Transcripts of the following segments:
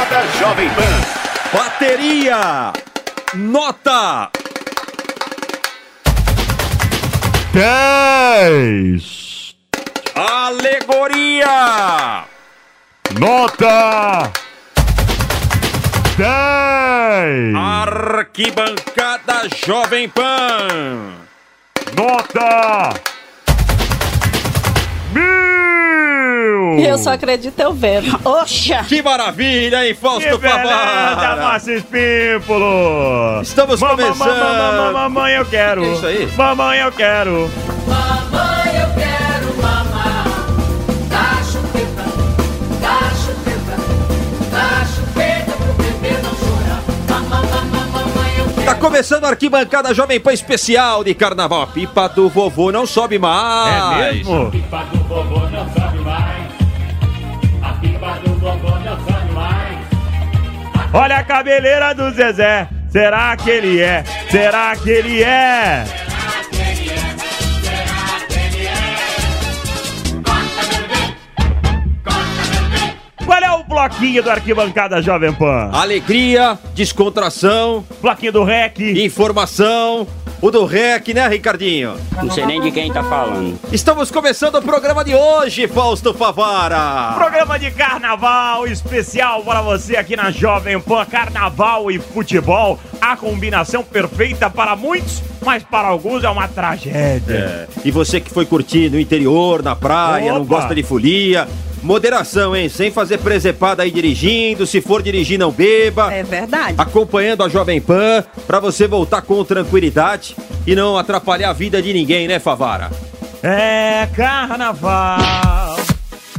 Arquibancada Jovem Pan. Bateria. Nota. 10. Alegoria. Nota 10. Arquibancada Jovem Pan. Nota Eu só acredito eu vendo. Oxa! Que maravilha, hein, Fausto Que beleza, Favara? Márcio Espímpolo. Estamos Mamãe, começando. mamãe, mamãe, mamãe, eu quero. Que é isso aí? Mamãe, eu quero. Mamãe, eu quero mamar da chupeta, da chupeta, da chupeta pro bebê não chorar. Mamãe, mamãe, mamãe, eu quero. Tá começando a arquibancada Jovem Pan especial de carnaval. A pipa do vovô não sobe mais. É mesmo? pipa do vovô não sobe mais. Olha a cabeleira do Zezé. Será que ele é? Será que ele é? Qual é o bloquinho do Arquibancada Jovem Pan? Alegria, descontração, Bloquinho do REC. informação. O do REC, né, Ricardinho? Não sei nem de quem tá falando. Estamos começando o programa de hoje, Fausto Favara. Programa de carnaval especial para você aqui na Jovem Pan. Carnaval e futebol, a combinação perfeita para muitos, mas para alguns é uma tragédia. É, E você que foi curtir no interior, na praia, não Opa. gosta de folia. Moderação, hein? Sem fazer presepada aí dirigindo. Se for dirigir, não beba. É verdade. acompanhando a Jovem Pan pra você voltar com tranquilidade e não atrapalhar a vida de ninguém, né, Favara? É carnaval.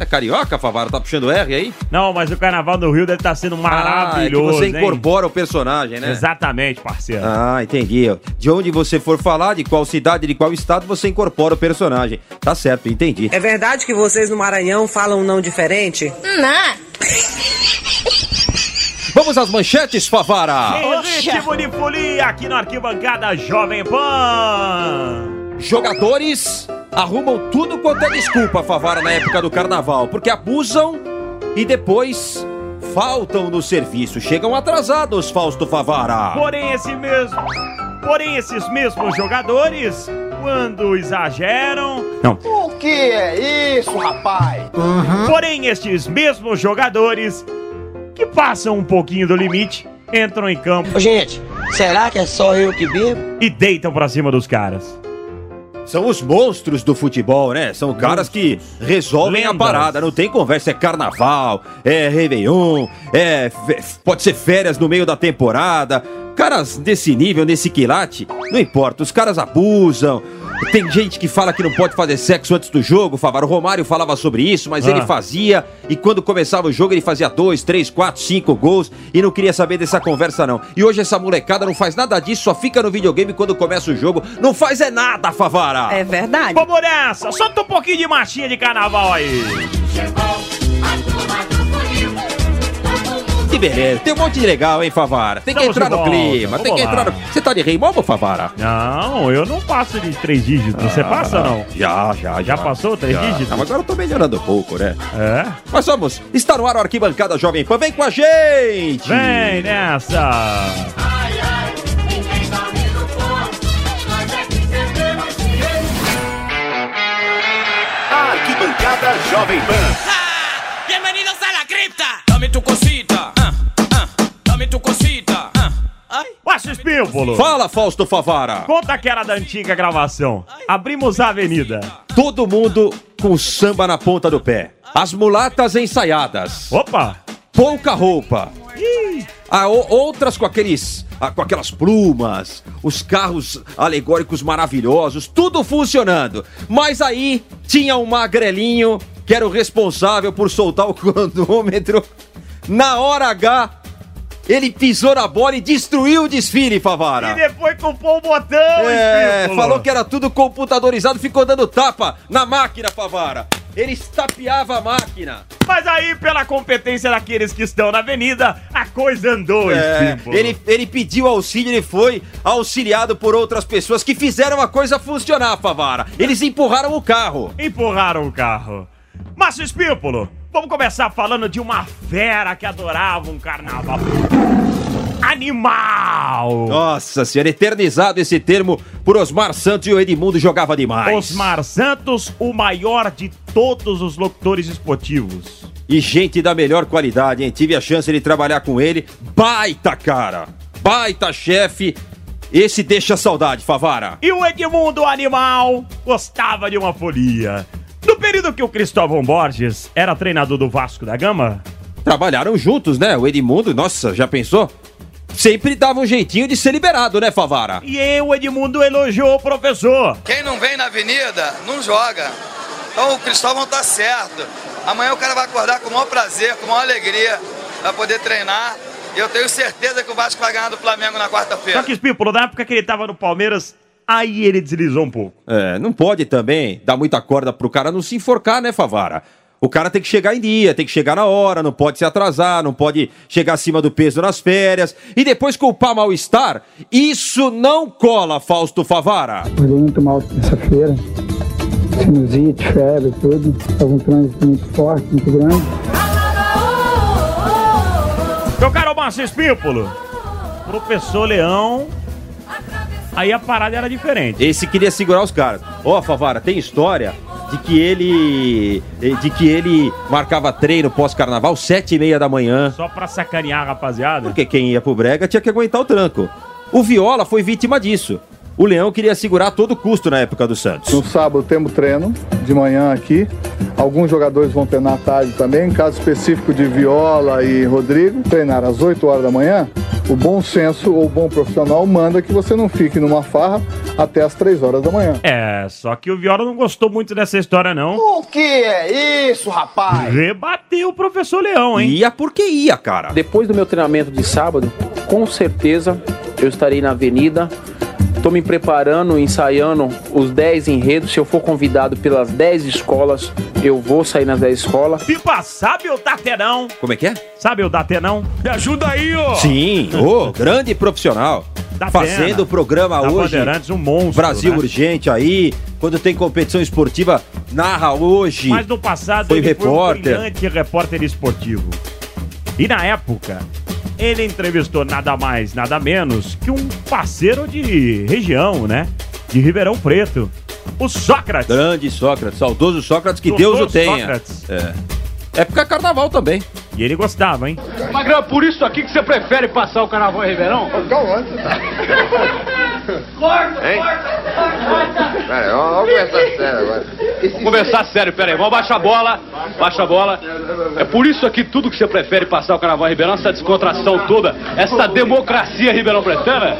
É carioca, Favara? Tá puxando R aí? Não, mas o carnaval do Rio deve estar sendo Ah, é que maravilhoso. você hein? incorpora o personagem, né? Exatamente, parceiro. Ah, entendi. De onde você for falar, de qual cidade, de qual estado, você incorpora o personagem. Tá certo, entendi. É verdade que vocês no Maranhão falam um não diferente? Não. Vamos às manchetes, Favara! Em ritmo de folia aqui no Arquibancada Jovem Pan. Jogadores arrumam tudo quanto é desculpa, Favara, na época do carnaval, porque abusam e depois faltam no serviço. Chegam atrasados, Fausto Favara. Porém, esse mesmo. Porém, esses mesmos jogadores, quando exageram. Não. O que é isso, rapaz? Porém, estes mesmos jogadores que passam um pouquinho do limite, entram em campo Ô, gente, será que é só eu que bebo? e deitam pra cima dos caras. São os monstros do futebol, né? São caras que resolvem a Lendas. parada. Não tem conversa, é carnaval, é Réveillon, é. Pode ser férias no meio da temporada. Caras desse nível, nesse quilate, não importa, os caras abusam. Tem gente que fala que não pode fazer sexo antes do jogo, Favaro. O Romário falava sobre isso, mas Ah. ele fazia. E quando começava o jogo, ele fazia dois, três, quatro, cinco gols. E não queria saber dessa conversa, não. E hoje essa molecada não faz nada disso, só fica no videogame quando começa o jogo. Não faz é nada, Favara! É verdade. Vamos nessa! Solta um pouquinho de marchinha de carnaval aí! Que beleza, tem um monte de legal, hein, Favara? Tem que Estamos entrar no volta, clima, tem vamos que entrar no. Você tá de rei momo, Favara? Não, eu não passo de três dígitos. Você passa não? Já, já, Já passou três Já. dígitos? Não, mas agora eu tô melhorando um pouco, né? É? Mas vamos, está no ar o Arquibancada Jovem Pan, vem com a gente! Vem nessa! Arquibancada Jovem Pan. Fala, Fausto Favara! Conta que era da antiga gravação. Abrimos a avenida. Todo mundo com samba na ponta do pé. As mulatas ensaiadas. Opa! pouca roupa. Ah, o- outras com aqueles. ah, com aquelas plumas, os carros alegóricos maravilhosos, tudo funcionando. Mas aí tinha um magrelinho que era o responsável por soltar o cronômetro. Na hora H, ele pisou na bola e destruiu o desfile, E Favara. depois culpou o botão, É, falou que era tudo computadorizado, ficou dando tapa na máquina, Favara. Ele estapeava a máquina. Mas aí, pela competência daqueles que estão na avenida, a coisa andou, É, Espímpolo. ele, ele pediu auxílio e foi auxiliado por outras pessoas que fizeram a coisa funcionar, Favara. Eles empurraram o carro. Empurraram o carro. Márcio Espímpolo, Vamos começar falando de uma fera que adorava um carnaval. Animal! Nossa senhora, eternizado esse termo por Osmar Santos e o Edmundo jogava demais. Osmar Santos, o maior de todos os locutores esportivos. E gente da melhor qualidade, hein? Tive a chance de trabalhar com ele. Baita cara! Baita chefe! Esse deixa saudade, Favara. E o Edmundo Animal gostava de uma folia. No período que o Cristóvão Borges era treinador do Vasco da Gama, Trabalharam juntos, né? O Edmundo, nossa, já pensou? Sempre dava um jeitinho de ser liberado, né, Favara? e eu, o Edmundo elogiou o professor. Quem não vem na avenida, não joga. Então o Cristóvão tá certo. Amanhã o cara vai acordar com o maior prazer, com a maior alegria, vai poder treinar. E eu tenho certeza que o Vasco vai ganhar do Flamengo na Só quarta-feira. que, Espípulo, na época que ele tava no Palmeiras, aí ele deslizou um pouco. É, não pode também dar muita corda pro cara não se enforcar, né, Favara? O cara tem que chegar em dia, tem que chegar na hora, não pode se atrasar, não pode chegar acima do peso nas férias e depois culpar mal-estar. Isso não cola, Fausto Favara. Acordei muito mal terça-feira. Sinusite, febre, tudo. Estava um trânsito muito forte, muito grande. Meu caro Márcio Espípulo, professor Leão, aí a parada era diferente. Esse queria segurar os caras. Ó, Favara, tem história de que ele de que ele marcava treino pós-carnaval sete e meia da manhã, Só pra sacanear a rapaziada. porque quem ia pro brega tinha que aguentar o tranco. O Viola foi vítima disso. O Leão queria segurar a todo custo na época do Santos. No sábado temos treino de manhã aqui. Alguns jogadores vão treinar à tarde também. Caso específico de Viola e Rodrigo, treinar às 8 horas da manhã. O bom senso ou o bom profissional manda que você não fique numa farra até às 3 horas da manhã. É, só que o Viola não gostou muito dessa história, não. O que é isso, rapaz? Rebateu o professor Leão, hein? Ia porque ia, cara. Depois do meu treinamento de sábado, com certeza eu estarei na avenida. Tô me preparando, ensaiando os 10 enredos. Se eu for convidado pelas 10 escolas, eu vou sair nas 10 escolas. Pipa, sabe o Datenão? Como é que é? Sabe o Datenão? Me ajuda aí, ó. Sim, ô, grande profissional. Da Fazendo pena. o programa Da hoje. Bandeirantes, um monstro, Brasil né? Urgente aí. Quando tem competição esportiva, narra hoje. Mas no passado Foi ele repórter. foi um brilhante repórter esportivo. E na época, ele entrevistou nada mais, nada menos que um parceiro de região, né? De Ribeirão Preto. O Sócrates. Grande Sócrates, saudoso Sócrates, que Doutor Deus o tenha. Sócrates. É. Época carnaval também. E ele gostava, hein? Magrão, por isso aqui que você prefere passar o carnaval em Ribeirão? Pera, vamos começar sério agora. Vamos conversar sério, pera aí. Vamos baixar a bola. Baixa a bola. É por isso aqui tudo que você prefere passar o carnaval em Ribeirão, essa descontração toda, essa democracia ribeirão pretana?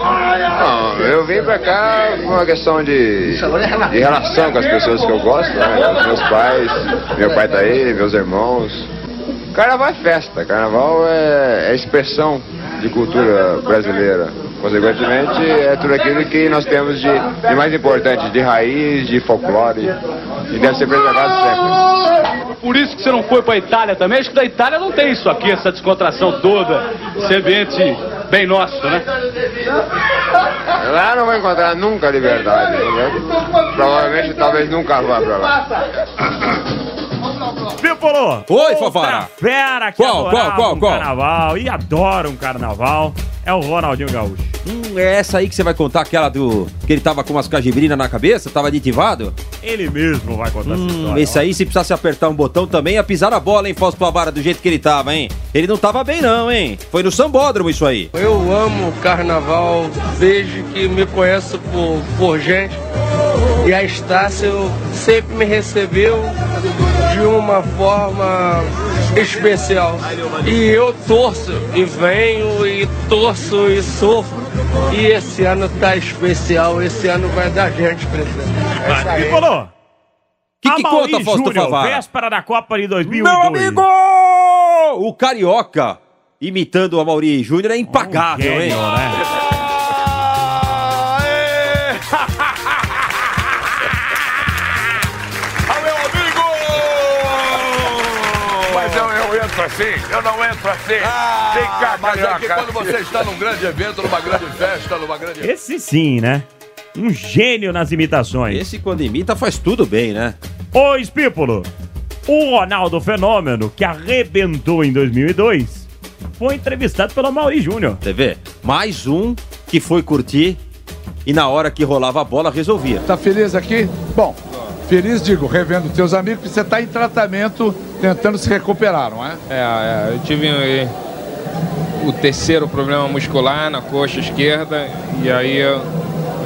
Não, eu vim pra cá por uma questão de, de relação com as pessoas que eu gosto, né? Os meus pais, meu pai tá aí, meus irmãos. Carnaval é festa, carnaval é, é expressão de cultura brasileira. Consequentemente, é tudo aquilo que nós temos de, de mais importante, de raiz, de folclore, e deve ser preservado sempre. Por isso que você não foi pra Itália também? Acho que da Itália não tem isso aqui, essa descontração toda, esse ambiente bem nosso, né? Lá não vai encontrar nunca liberdade. né? Provavelmente, talvez nunca vá pra lá. Pipolo! Oi, Fafara. Fera que Qual, adorava qual, qual, um qual? carnaval e adora um carnaval é o Ronaldinho Gaúcho. É essa aí que você vai contar aquela do. que ele tava com umas cajibrinas na cabeça, tava aditivado? Ele mesmo vai contar essa Hum, história. esse aí, se precisasse apertar um botão também, ia pisar na bola, hein, Fausto Pavara, do jeito que ele tava, hein? Ele não tava bem, não, hein? Foi no sambódromo isso aí. Eu amo carnaval desde que me conheço por, por gente. E a Estácio sempre me recebeu de uma forma especial. E eu torço e venho e torço e sofro. E esse ano tá especial, esse ano vai dar gente presente. É isso aí. Que que Amaury conta, Fausto Júnior, Favara? véspera da Copa de 2002. Meu amigo! O Carioca, imitando o Amaury Júnior, é impagável, hein? Gênio, né? Entro assim, eu não entro assim. Tem cá, Mas é que carioca. quando você está num grande evento, numa grande festa, numa grande. Esse sim, né? Um gênio nas imitações. Esse, quando imita, faz tudo bem, né? Ô, Espípulo, O Ronaldo Fenômeno, que arrebentou em 2002, foi entrevistado pelo Mauri Júnior. Você vê? Mais um que foi curtir e na hora que rolava a bola resolvia. Tá feliz aqui? Bom, feliz, digo, revendo teus amigos, porque você tá em tratamento, tentando se recuperar, não é? É, é, eu tive eh, o terceiro problema muscular na coxa esquerda e aí eu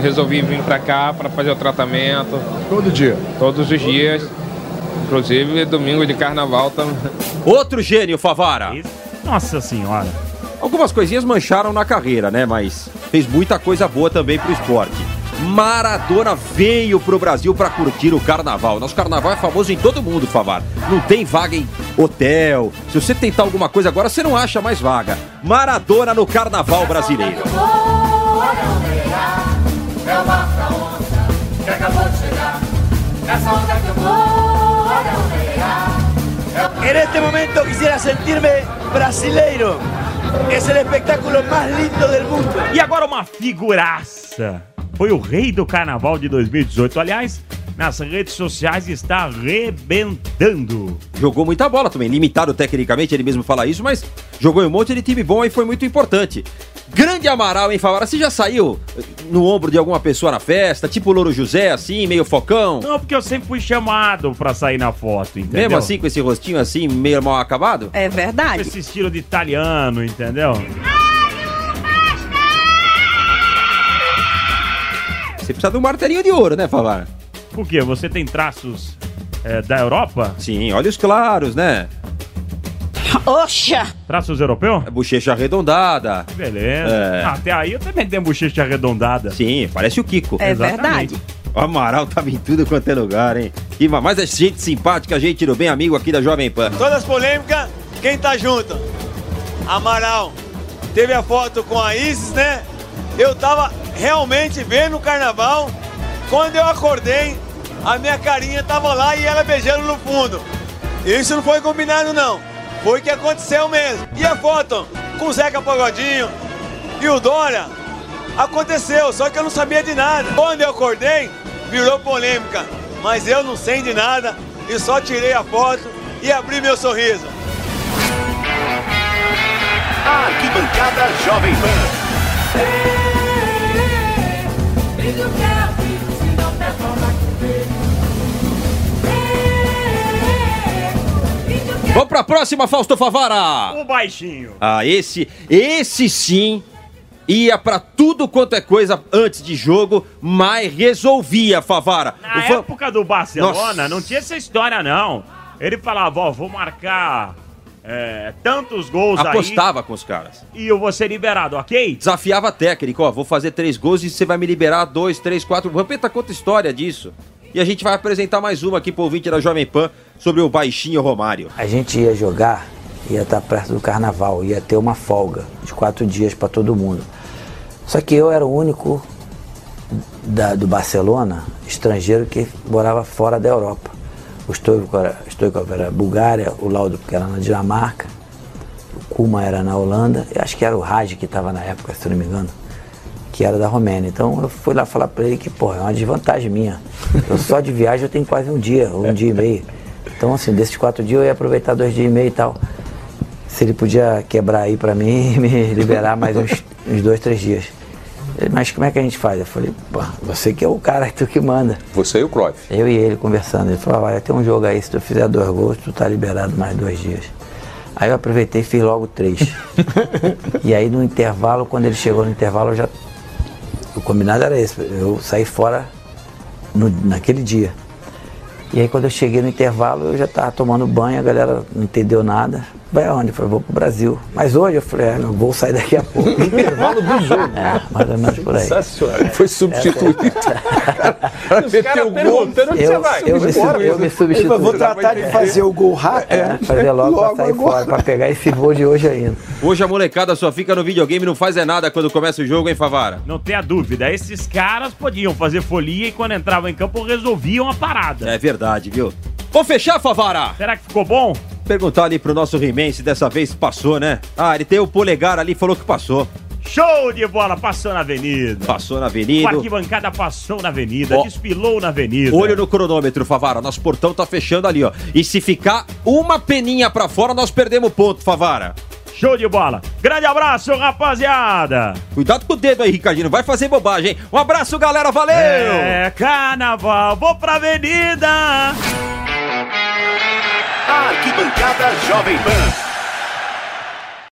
resolvi vir pra cá para fazer o tratamento. Todo dia? Todos os dias. Inclusive domingo de carnaval também. Outro gênio, Favara. Nossa senhora. Algumas coisinhas mancharam na carreira, né? Mas fez muita coisa boa também pro esporte. Maradona veio pro Brasil pra curtir o carnaval. Nosso carnaval é famoso em todo mundo, Favar. Não tem vaga em hotel. Se você tentar alguma coisa agora, você não acha mais vaga. Maradona no carnaval brasileiro. En este momento quisiera sentirme brasileiro. Es el espectáculo más lindo del mundo. E agora uma figuraça. Foi o rei do carnaval de 2018. Aliás, nas redes sociais está arrebentando. Jogou muita bola também, limitado tecnicamente, ele mesmo fala isso, mas jogou em um monte de time bom e foi muito importante. Grande Amaral, hein, Favara? Você já saiu no ombro de alguma pessoa na festa, tipo o Louro José, assim, meio focão? Não, porque eu sempre fui chamado pra sair na foto, entendeu? Mesmo assim, com esse rostinho assim, meio mal acabado? É verdade. Esse estilo de italiano, entendeu? Você precisa de um martelinho de ouro, né, Favara? Por quê? Você tem traços é, da Europa? Sim, olhos claros, né? Oxa! Traços europeus? Bochecha arredondada. Beleza. É. Ah, até aí eu também tenho bochecha arredondada. Sim, parece o Kiko. É Exatamente. verdade. O Amaral tava em tudo quanto é lugar, hein? E, mas é gente simpática, gente do bem amigo aqui da Jovem Pan. Todas as polêmicas, quem tá junto? Amaral. Teve a foto com a Isis, né? Eu tava realmente vendo o carnaval. Quando eu acordei, a minha carinha tava lá e ela beijando no fundo. Isso não foi combinado, não. Foi o que aconteceu mesmo. E a foto com o Zeca Pagodinho e o Dória? Aconteceu, só que eu não sabia de nada. Quando eu acordei, virou polêmica. Mas eu não sei de nada e só tirei a foto e abri meu sorriso. Arquibancada Jovem Pan. Vamos pra próxima, Fausto Favara! O baixinho. Ah, esse, esse sim ia pra tudo quanto é coisa antes de jogo, mas resolvia, Favara. Na O Fa- época do Barcelona, Nossa. não tinha essa história, não. Ele falava, ó, vou marcar é, tantos gols Apostava com os caras. aí e eu vou ser liberado, ok? Desafiava técnico, ó, vou fazer três gols e você vai me liberar dois, três, quatro. O Vampeta conta história disso. E a gente vai apresentar mais uma aqui pro ouvinte da Jovem Pan sobre o baixinho Romário. A gente ia jogar, ia estar perto do carnaval, ia ter uma folga de quatro dias para todo mundo. Só que eu era o único da- do Barcelona, estrangeiro, que morava fora da Europa. O Stoikov era, Bulgária, o Laudo que era na Dinamarca, o Kuma era na Holanda, e acho que era o Raj que estava na época, se não me engano, que era da Romênia. Então eu fui lá falar para ele que, pô, é uma desvantagem minha. Eu só de viagem eu tenho quase um dia, um dia e meio. Então, assim, desses quatro dias eu ia aproveitar dois dias e meio e tal. Se ele podia quebrar aí para mim e me liberar mais uns, uns dois, três dias. Mas como é que a gente faz? Eu falei, pô, você que é o cara, tu que manda. Você e o Cruyff. Eu e ele conversando. Ele falou, vai ter um jogo aí, se tu fizer dois gols, tu tá liberado mais dois dias. Aí eu aproveitei e fiz logo três. e aí no intervalo, quando ele chegou no intervalo, eu já. O combinado era esse, eu saí fora no- naquele dia. E aí quando eu cheguei no intervalo, eu já estava tomando banho, a galera não entendeu nada. Vai aonde? Eu falei, vou pro Brasil. Mas hoje eu falei, é, não vou sair daqui a pouco. Intervalo do jogo. É, mais ou menos por aí. Sensacional. Foi substituído. Meteu o gol. Eu, eu, me, sub- eu me substituí. Eu vou tratar de fazer o gol rápido. É, fazer logo, Logo pra sair agora. fora, pra pegar esse voo de hoje ainda. Hoje a molecada só fica no videogame e não faz é nada quando começa o jogo, hein, Favara? Não tenha dúvida, esses caras podiam fazer folia e quando entravam em campo resolviam a parada. É verdade, viu? Vou fechar, Favara! Será que ficou bom? Perguntar ali pro nosso He-Man se dessa vez passou, né? Ah, ele tem o polegar ali falou que passou. Show de bola, passou na avenida. Passou na O avenida. arquibancada passou na avenida, Ó. desfilou na avenida. Olho no cronômetro, Favara. Nosso portão tá fechando ali, ó. E se ficar uma peninha pra fora, nós perdemos ponto, Favara. Show de bola. Grande abraço, rapaziada. Cuidado com o dedo aí, Ricardinho. Vai fazer bobagem, hein? Um abraço, galera. Valeu! É, carnaval, vou pra avenida. Arquibancada Jovem Pan.